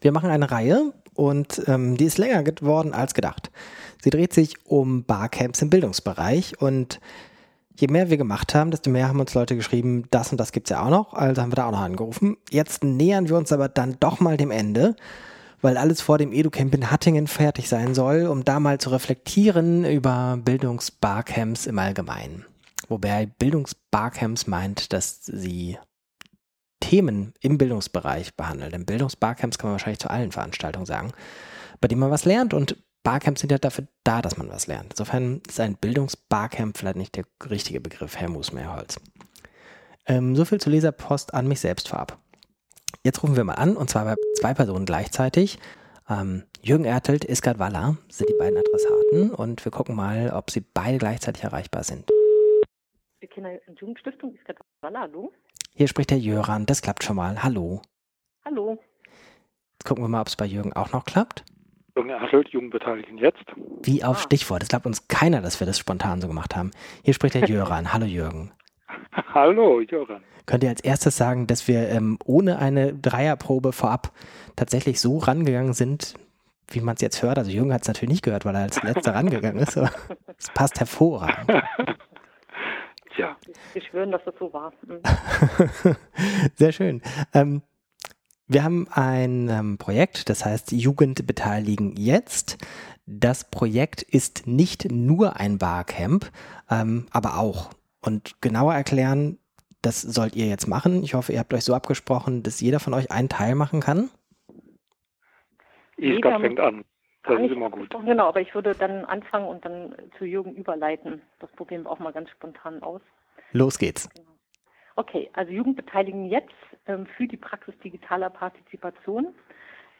Wir machen eine Reihe und ähm, die ist länger geworden als gedacht. Sie dreht sich um Barcamps im Bildungsbereich und je mehr wir gemacht haben, desto mehr haben uns Leute geschrieben, das und das gibt es ja auch noch, also haben wir da auch noch angerufen. Jetzt nähern wir uns aber dann doch mal dem Ende, weil alles vor dem EduCamp in Hattingen fertig sein soll, um da mal zu reflektieren über Bildungsbarcamps im Allgemeinen. Wobei Bildungsbarcamps meint, dass sie Themen im Bildungsbereich behandeln. Denn Bildungsbarcamps kann man wahrscheinlich zu allen Veranstaltungen sagen, bei denen man was lernt und Barcamps sind ja dafür da, dass man was lernt. Insofern ist ein Bildungsbarcamp vielleicht nicht der richtige Begriff, Herr Musmeerholz. Ähm, so viel zur Leserpost an mich selbst vorab. Jetzt rufen wir mal an, und zwar bei zwei Personen gleichzeitig. Ähm, Jürgen Ertelt, Iskat Waller sind die beiden Adressaten und wir gucken mal, ob sie beide gleichzeitig erreichbar sind. Die Kinder- und Jugendstiftung Iskat Waller, hallo? Hier spricht der Jöran, das klappt schon mal. Hallo. Hallo. Jetzt gucken wir mal, ob es bei Jürgen auch noch klappt. Jürgen Ertelt, Jugendbeteiligen jetzt. Wie auf ah. Stichwort. Es glaubt uns keiner, dass wir das spontan so gemacht haben. Hier spricht der Jöran. Hallo Jürgen. Hallo Jöran. Könnt ihr als erstes sagen, dass wir ähm, ohne eine Dreierprobe vorab tatsächlich so rangegangen sind, wie man es jetzt hört? Also Jürgen hat es natürlich nicht gehört, weil er als letzter rangegangen ist, aber es passt hervorragend. Wir schwören, dass das so war. Mhm. Sehr schön. Ähm, wir haben ein ähm, Projekt, das heißt Jugend beteiligen jetzt. Das Projekt ist nicht nur ein Barcamp, ähm, aber auch. Und genauer erklären, das sollt ihr jetzt machen. Ich hoffe, ihr habt euch so abgesprochen, dass jeder von euch einen Teil machen kann. Iska fängt an. Das ist immer gut. Genau, aber ich würde dann anfangen und dann zu Jürgen überleiten. Das probieren wir auch mal ganz spontan aus. Los geht's. Okay, also Jugendbeteiligen jetzt ähm, für die Praxis digitaler Partizipation.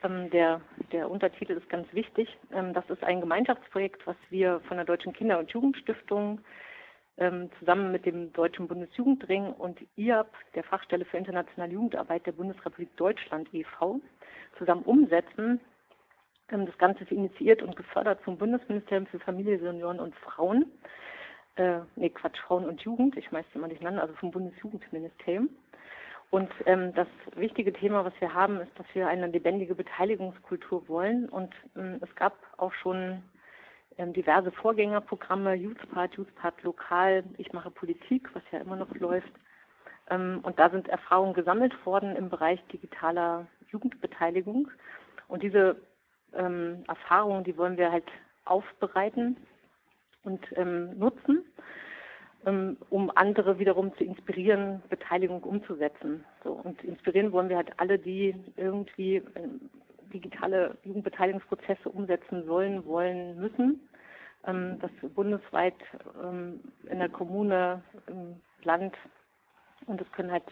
Ähm, der, der Untertitel ist ganz wichtig. Ähm, das ist ein Gemeinschaftsprojekt, was wir von der Deutschen Kinder- und Jugendstiftung ähm, zusammen mit dem Deutschen Bundesjugendring und IAB, der Fachstelle für internationale Jugendarbeit der Bundesrepublik Deutschland e.V., zusammen umsetzen. Ähm, das Ganze ist initiiert und gefördert vom Bundesministerium für Familie, Senioren und Frauen. Äh, nee, Quatsch, Frauen und Jugend, ich schmeiße immer durcheinander, also vom Bundesjugendministerium. Und ähm, das wichtige Thema, was wir haben, ist, dass wir eine lebendige Beteiligungskultur wollen. Und ähm, es gab auch schon ähm, diverse Vorgängerprogramme, Youthpart, Youthpart lokal, ich mache Politik, was ja immer noch läuft. Ähm, und da sind Erfahrungen gesammelt worden im Bereich digitaler Jugendbeteiligung. Und diese ähm, Erfahrungen, die wollen wir halt aufbereiten und ähm, nutzen, ähm, um andere wiederum zu inspirieren, Beteiligung umzusetzen. So, und inspirieren wollen wir halt alle, die irgendwie ähm, digitale Jugendbeteiligungsprozesse umsetzen sollen, wollen, müssen. Ähm, das bundesweit ähm, in der Kommune, im Land und es können halt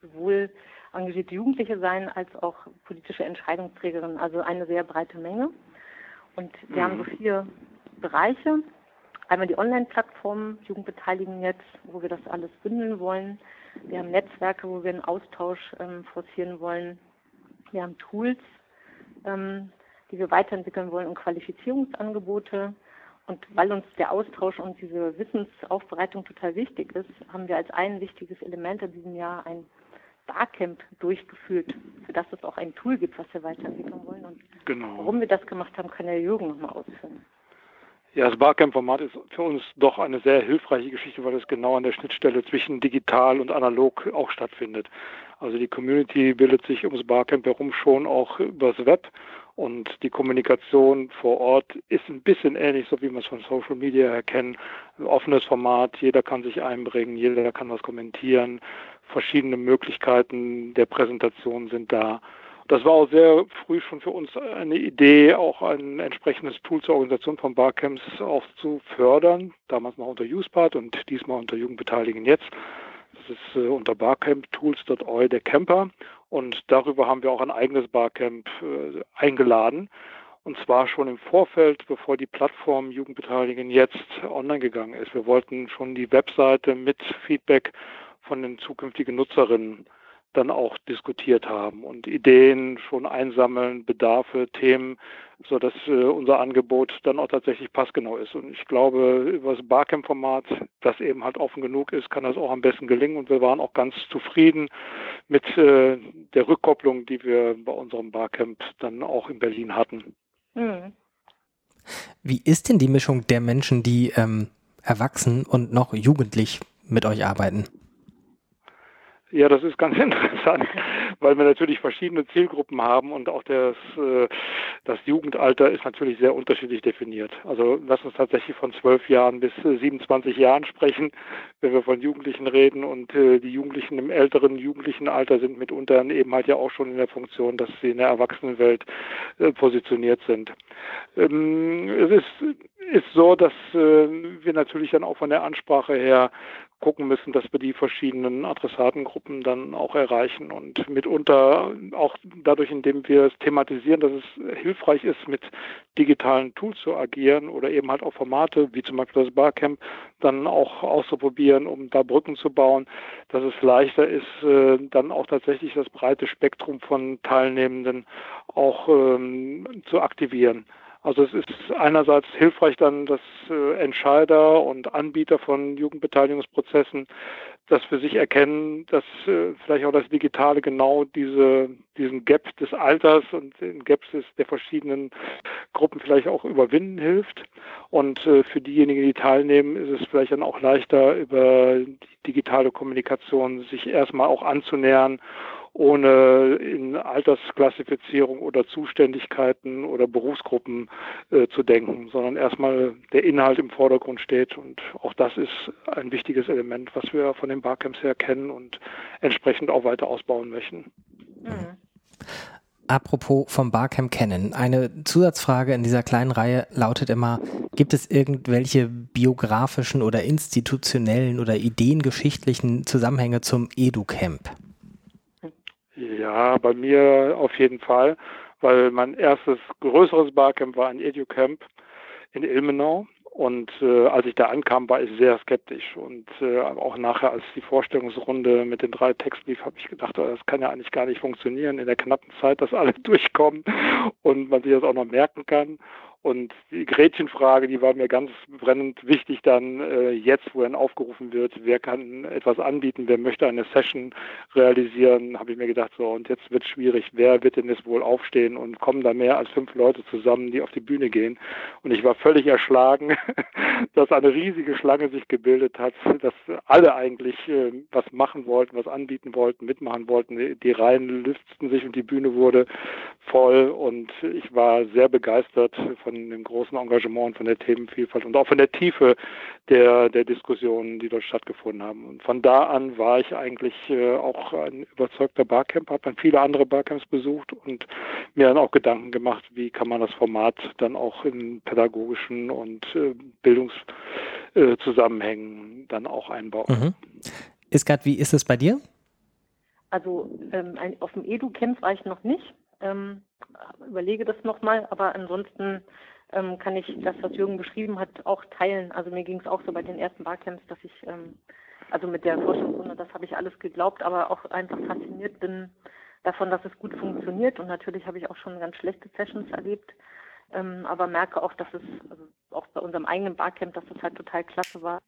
sowohl engagierte Jugendliche sein als auch politische Entscheidungsträgerinnen, also eine sehr breite Menge. Und wir mhm. haben so vier Bereiche. Einmal die Online-Plattform Jugendbeteiligen jetzt, wo wir das alles bündeln wollen. Wir haben Netzwerke, wo wir einen Austausch ähm, forcieren wollen. Wir haben Tools, ähm, die wir weiterentwickeln wollen und Qualifizierungsangebote. Und weil uns der Austausch und diese Wissensaufbereitung total wichtig ist, haben wir als ein wichtiges Element in diesem Jahr ein Barcamp durchgeführt, für das es auch ein Tool gibt, was wir weiterentwickeln wollen. Und genau. warum wir das gemacht haben, kann der Jürgen nochmal ausführen. Ja, das Barcamp-Format ist für uns doch eine sehr hilfreiche Geschichte, weil es genau an der Schnittstelle zwischen digital und analog auch stattfindet. Also die Community bildet sich ums Barcamp herum schon auch übers Web und die Kommunikation vor Ort ist ein bisschen ähnlich, so wie wir es von Social Media erkennen. Ein offenes Format, jeder kann sich einbringen, jeder kann was kommentieren, verschiedene Möglichkeiten der Präsentation sind da. Das war auch sehr früh schon für uns eine Idee, auch ein entsprechendes Tool zur Organisation von Barcamps auch zu fördern. Damals noch unter UsePart und diesmal unter Jugendbeteiligen jetzt. Das ist äh, unter barcamptools.eu der Camper. Und darüber haben wir auch ein eigenes Barcamp äh, eingeladen. Und zwar schon im Vorfeld, bevor die Plattform Jugendbeteiligen jetzt online gegangen ist. Wir wollten schon die Webseite mit Feedback von den zukünftigen Nutzerinnen dann auch diskutiert haben und Ideen schon einsammeln, Bedarfe, Themen, so dass äh, unser Angebot dann auch tatsächlich passgenau ist. Und ich glaube, über das Barcamp-Format, das eben halt offen genug ist, kann das auch am besten gelingen. Und wir waren auch ganz zufrieden mit äh, der Rückkopplung, die wir bei unserem Barcamp dann auch in Berlin hatten. Mhm. Wie ist denn die Mischung der Menschen, die ähm, erwachsen und noch jugendlich mit euch arbeiten? Ja, das ist ganz interessant, weil wir natürlich verschiedene Zielgruppen haben und auch das, äh, das Jugendalter ist natürlich sehr unterschiedlich definiert. Also lass uns tatsächlich von zwölf Jahren bis 27 Jahren sprechen, wenn wir von Jugendlichen reden und äh, die Jugendlichen im älteren jugendlichen Alter sind mitunter eben halt ja auch schon in der Funktion, dass sie in der Erwachsenenwelt äh, positioniert sind. Ähm, es ist, ist so, dass wir natürlich dann auch von der Ansprache her gucken müssen, dass wir die verschiedenen Adressatengruppen dann auch erreichen und mitunter auch dadurch, indem wir es thematisieren, dass es hilfreich ist, mit digitalen Tools zu agieren oder eben halt auch Formate wie zum Beispiel das Barcamp dann auch auszuprobieren, um da Brücken zu bauen, dass es leichter ist, äh, dann auch tatsächlich das breite Spektrum von Teilnehmenden auch ähm, zu aktivieren. Also es ist einerseits hilfreich dann, dass äh, Entscheider und Anbieter von Jugendbeteiligungsprozessen das für sich erkennen, dass äh, vielleicht auch das Digitale genau diese, diesen Gap des Alters und den Gaps der verschiedenen Gruppen vielleicht auch überwinden hilft. Und äh, für diejenigen, die teilnehmen, ist es vielleicht dann auch leichter, über die digitale Kommunikation sich erstmal auch anzunähern ohne in Altersklassifizierung oder Zuständigkeiten oder Berufsgruppen äh, zu denken, sondern erstmal der Inhalt im Vordergrund steht. Und auch das ist ein wichtiges Element, was wir von den Barcamps her kennen und entsprechend auch weiter ausbauen möchten. Mhm. Apropos vom Barcamp kennen. Eine Zusatzfrage in dieser kleinen Reihe lautet immer, gibt es irgendwelche biografischen oder institutionellen oder ideengeschichtlichen Zusammenhänge zum EduCamp? Ja, bei mir auf jeden Fall, weil mein erstes größeres Barcamp war ein EduCamp in Ilmenau. Und äh, als ich da ankam, war ich sehr skeptisch. Und äh, auch nachher, als die Vorstellungsrunde mit den drei Texten lief, habe ich gedacht, oh, das kann ja eigentlich gar nicht funktionieren in der knappen Zeit, dass alle durchkommen und man sich das auch noch merken kann. Und die Gretchenfrage, die war mir ganz brennend wichtig dann äh, jetzt, wo dann aufgerufen wird, wer kann etwas anbieten, wer möchte eine Session realisieren, habe ich mir gedacht, so und jetzt wird es schwierig, wer wird denn jetzt wohl aufstehen und kommen da mehr als fünf Leute zusammen, die auf die Bühne gehen. Und ich war völlig erschlagen, dass eine riesige Schlange sich gebildet hat, dass alle eigentlich äh, was machen wollten, was anbieten wollten, mitmachen wollten. Die Reihen lüfteten sich und die Bühne wurde voll und ich war sehr begeistert von dem großen Engagement und von der Themenvielfalt und auch von der Tiefe der, der Diskussionen, die dort stattgefunden haben. Und von da an war ich eigentlich äh, auch ein überzeugter Barcamp, habe dann viele andere Barcamps besucht und mir dann auch Gedanken gemacht, wie kann man das Format dann auch in pädagogischen und äh, Bildungszusammenhängen äh, dann auch einbauen. Mhm. Iskat, wie ist es bei dir? Also ähm, auf dem Edu-Camp war ich noch nicht ähm, überlege das nochmal, aber ansonsten ähm, kann ich das, was Jürgen beschrieben hat, auch teilen. Also mir ging es auch so bei den ersten Barcamps, dass ich, ähm, also mit der Forschungsrunde, das habe ich alles geglaubt, aber auch einfach fasziniert bin davon, dass es gut funktioniert. Und natürlich habe ich auch schon ganz schlechte Sessions erlebt, ähm, aber merke auch, dass es, also auch bei unserem eigenen Barcamp, dass es halt total klasse war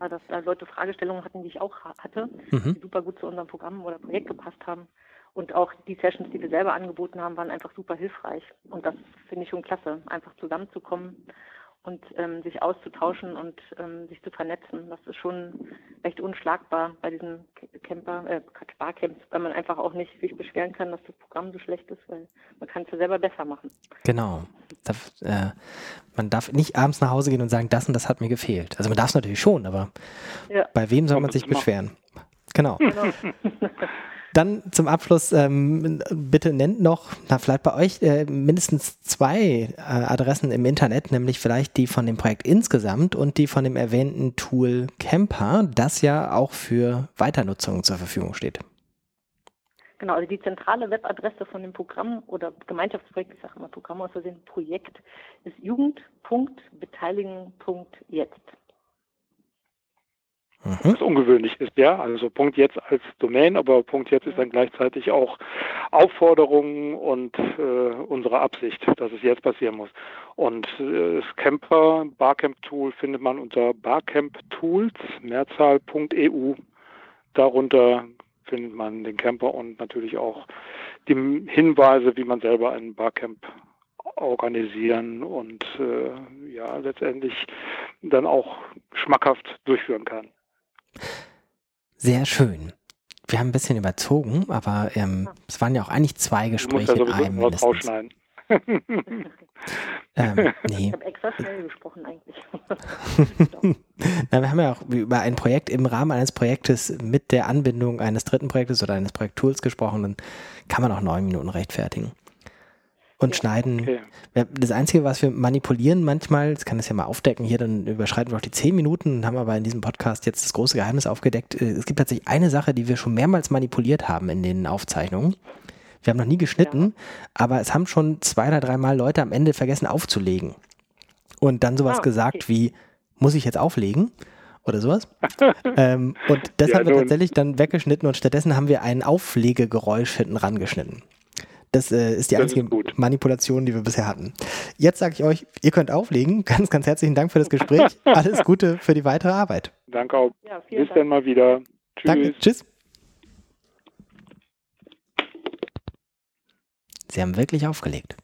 dass da Leute Fragestellungen hatten, die ich auch hatte, mhm. die super gut zu unserem Programm oder Projekt gepasst haben. Und auch die Sessions, die wir selber angeboten haben, waren einfach super hilfreich. Und das finde ich schon klasse, einfach zusammenzukommen und ähm, sich auszutauschen und ähm, sich zu vernetzen. Das ist schon recht unschlagbar bei diesen Camper, äh, Barcamps, weil man einfach auch nicht sich beschweren kann, dass das Programm so schlecht ist, weil man kann es ja selber besser machen. Genau. Darf, äh, man darf nicht abends nach Hause gehen und sagen, das und das hat mir gefehlt. Also man darf es natürlich schon, aber ja. bei wem soll man sich beschweren? Genau. genau. Dann zum Abschluss ähm, bitte nennt noch, na, vielleicht bei euch äh, mindestens zwei äh, Adressen im Internet, nämlich vielleicht die von dem Projekt insgesamt und die von dem erwähnten Tool Camper, das ja auch für Weiternutzung zur Verfügung steht. Genau, also die zentrale Webadresse von dem Programm oder Gemeinschaftsprojekt, ich sage immer Programm aus Versehen, Projekt ist jugend.beteiligen.jetzt mhm. was ungewöhnlich ist, ja. Also Punkt jetzt als Domain, aber Punkt jetzt ist dann gleichzeitig auch Aufforderung und äh, unsere Absicht, dass es jetzt passieren muss. Und äh, das Camper Barcamp Tool findet man unter barcamptools Mehrzahl.eu. Darunter findet man den Camper und natürlich auch die Hinweise, wie man selber ein Barcamp organisieren und äh, ja letztendlich dann auch schmackhaft durchführen kann. Sehr schön. Wir haben ein bisschen überzogen, aber ähm, es waren ja auch eigentlich zwei Gespräche in einem mindestens. ähm, nee. Ich habe extra schnell gesprochen eigentlich. Na, wir haben ja auch über ein Projekt im Rahmen eines Projektes mit der Anbindung eines dritten Projektes oder eines Projekttools gesprochen. Dann kann man auch neun Minuten rechtfertigen. Und ja, schneiden. Okay. Das Einzige, was wir manipulieren manchmal, das kann das ja mal aufdecken, hier dann überschreiten wir auch die zehn Minuten und haben aber in diesem Podcast jetzt das große Geheimnis aufgedeckt. Äh, es gibt tatsächlich eine Sache, die wir schon mehrmals manipuliert haben in den Aufzeichnungen. Wir haben noch nie geschnitten, ja. aber es haben schon zwei oder dreimal Leute am Ende vergessen aufzulegen. Und dann sowas ah, gesagt okay. wie, muss ich jetzt auflegen? Oder sowas. ähm, und das ja, haben wir tatsächlich dann weggeschnitten und stattdessen haben wir ein Auflegegeräusch hinten rangeschnitten. Das äh, ist die das einzige ist Manipulation, die wir bisher hatten. Jetzt sage ich euch, ihr könnt auflegen. Ganz, ganz herzlichen Dank für das Gespräch. Alles Gute für die weitere Arbeit. Danke auch. Ja, Bis dann mal wieder. Tschüss. Danke. Tschüss. Sie haben wirklich aufgelegt.